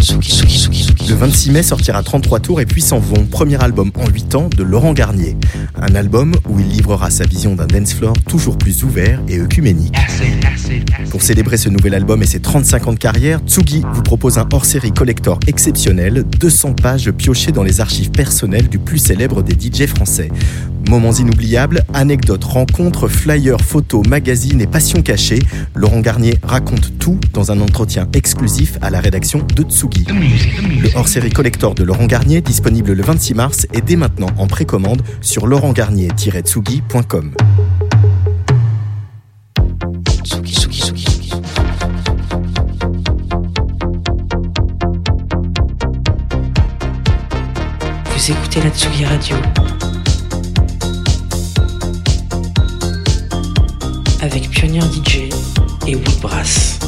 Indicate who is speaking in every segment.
Speaker 1: Tsugi, Tsugi, Tsugi.
Speaker 2: Le 26 mai sortira 33 tours et puis s'en vont, premier album en 8 ans de Laurent Garnier. Un album où il livrera sa vision d'un dance floor toujours plus ouvert et œcuménique. Pour célébrer ce nouvel album et ses 35 ans de carrière, Tsugi vous propose un hors-série collector exceptionnel, 200 pages piochées dans les archives personnelles du plus célèbre des DJ français. Moments inoubliables, anecdotes, rencontres, flyers, photos, magazines et passions cachées, Laurent Garnier raconte tout dans un entretien exclusif à la rédaction de Tsugi. Le hors-série collector de Laurent Garnier, disponible le 26 mars, est dès maintenant en précommande sur laurentgarnier-tsugi.com.
Speaker 3: Vous écoutez la Tsugi Radio avec Pionnier DJ et Woodbrass.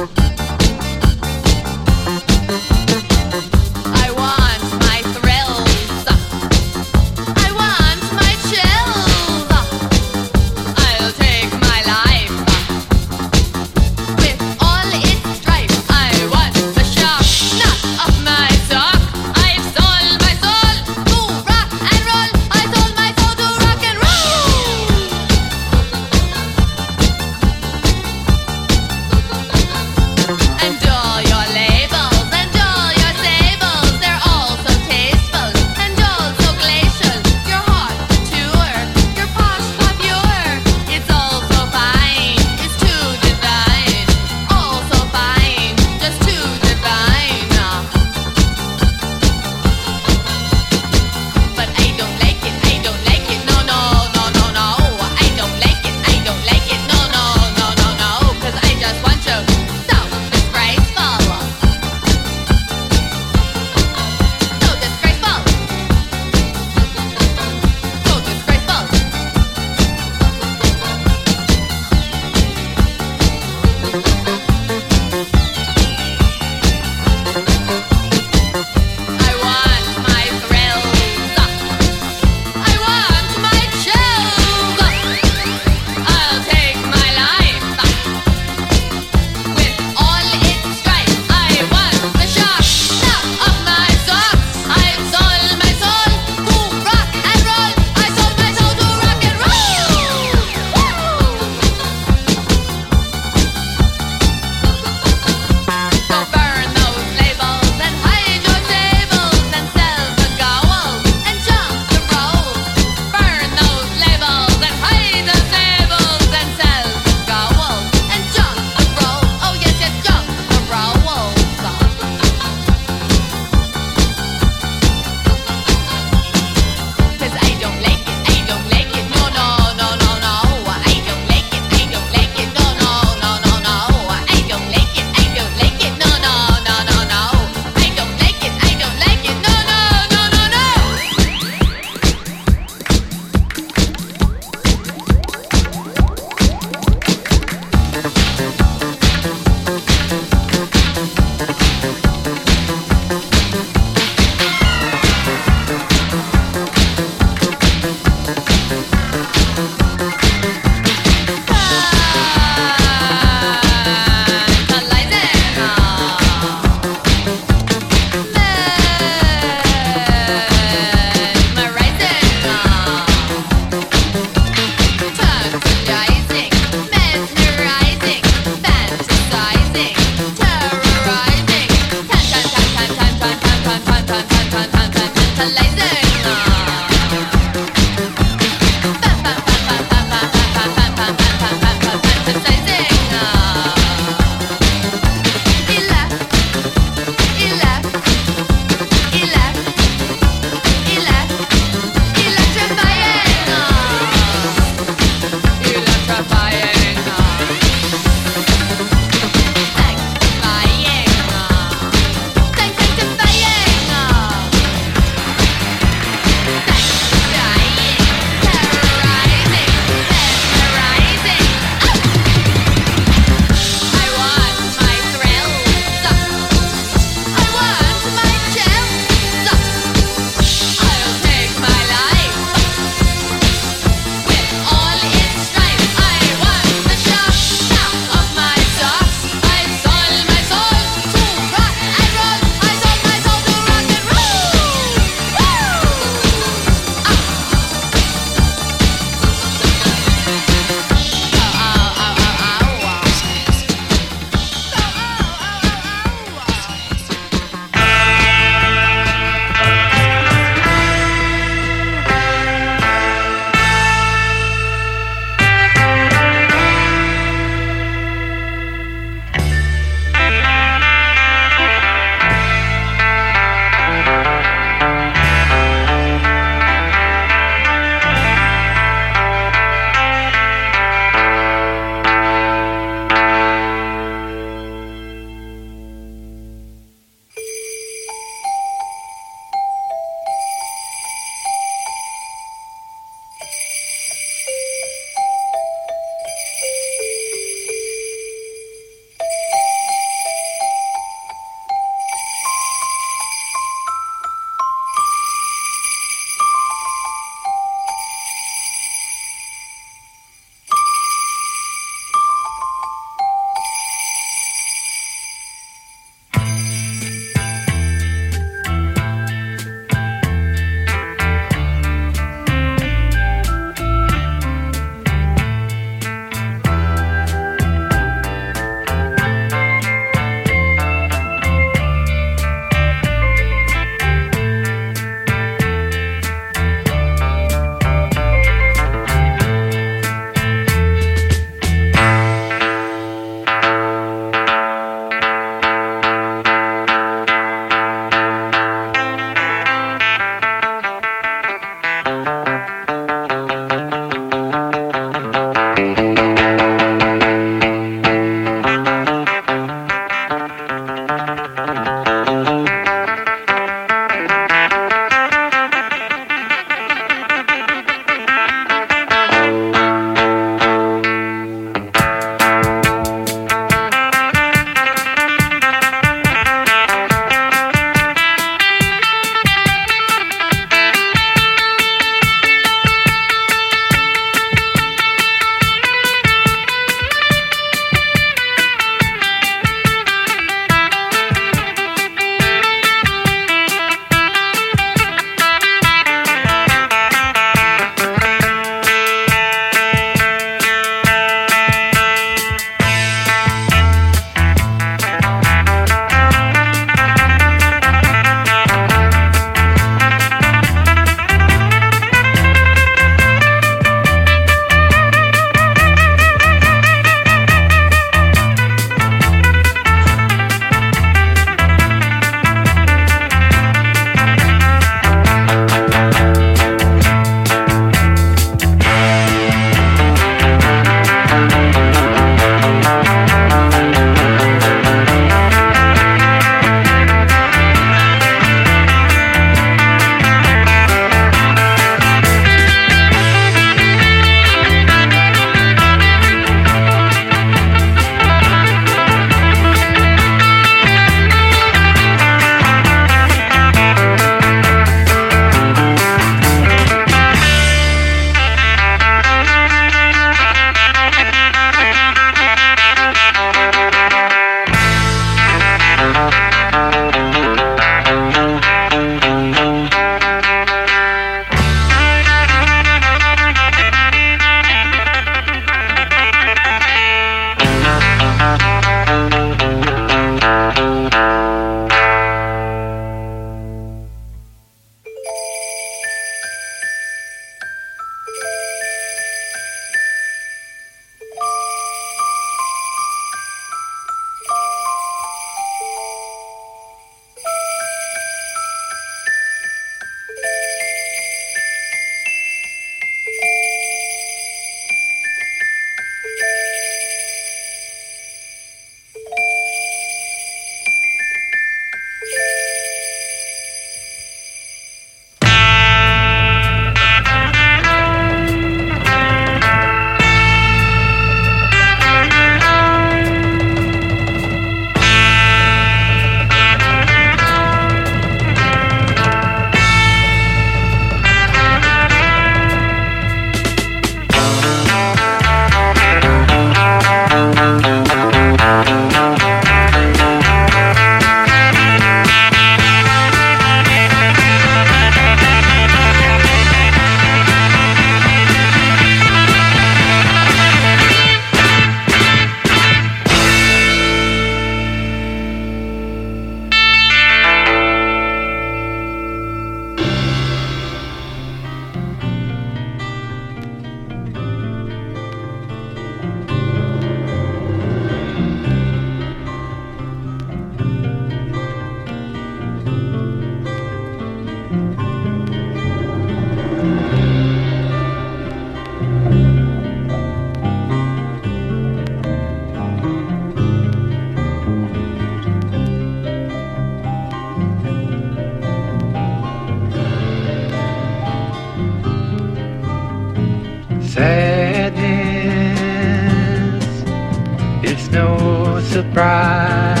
Speaker 4: Surprise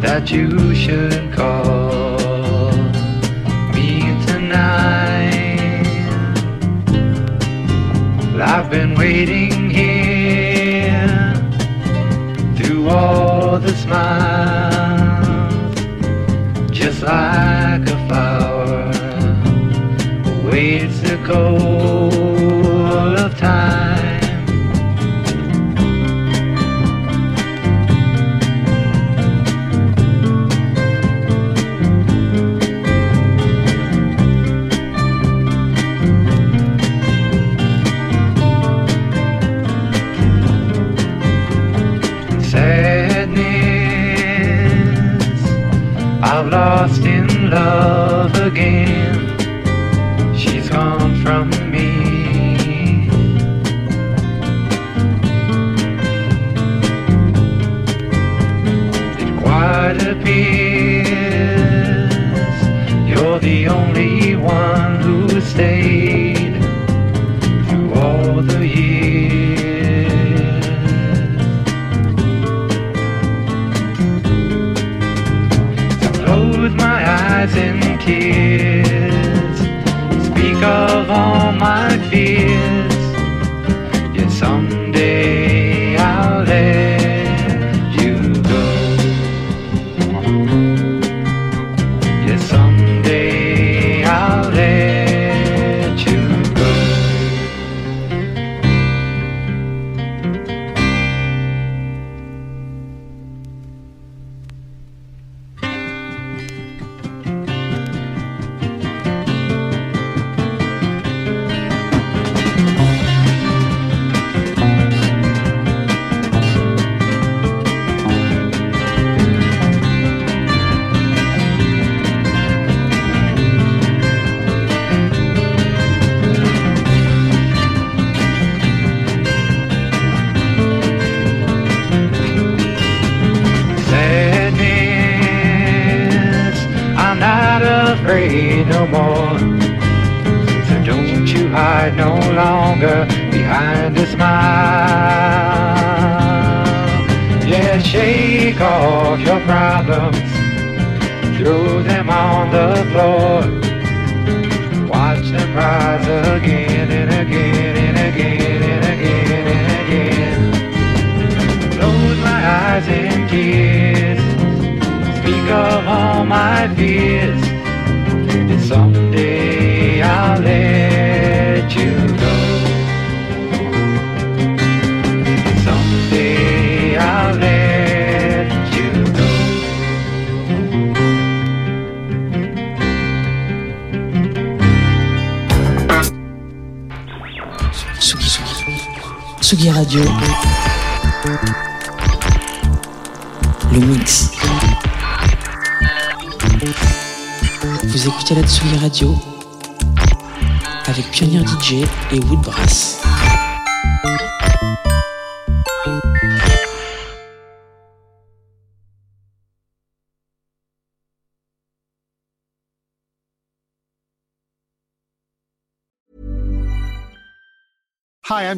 Speaker 4: that you should call me tonight. I've been waiting here through all the smiles, just like a flower waits to cold my fears. And someday I'll let you go.
Speaker 3: Radio. Vous écoutez la Tsugi Radio avec Pionnier DJ et Woodbrass.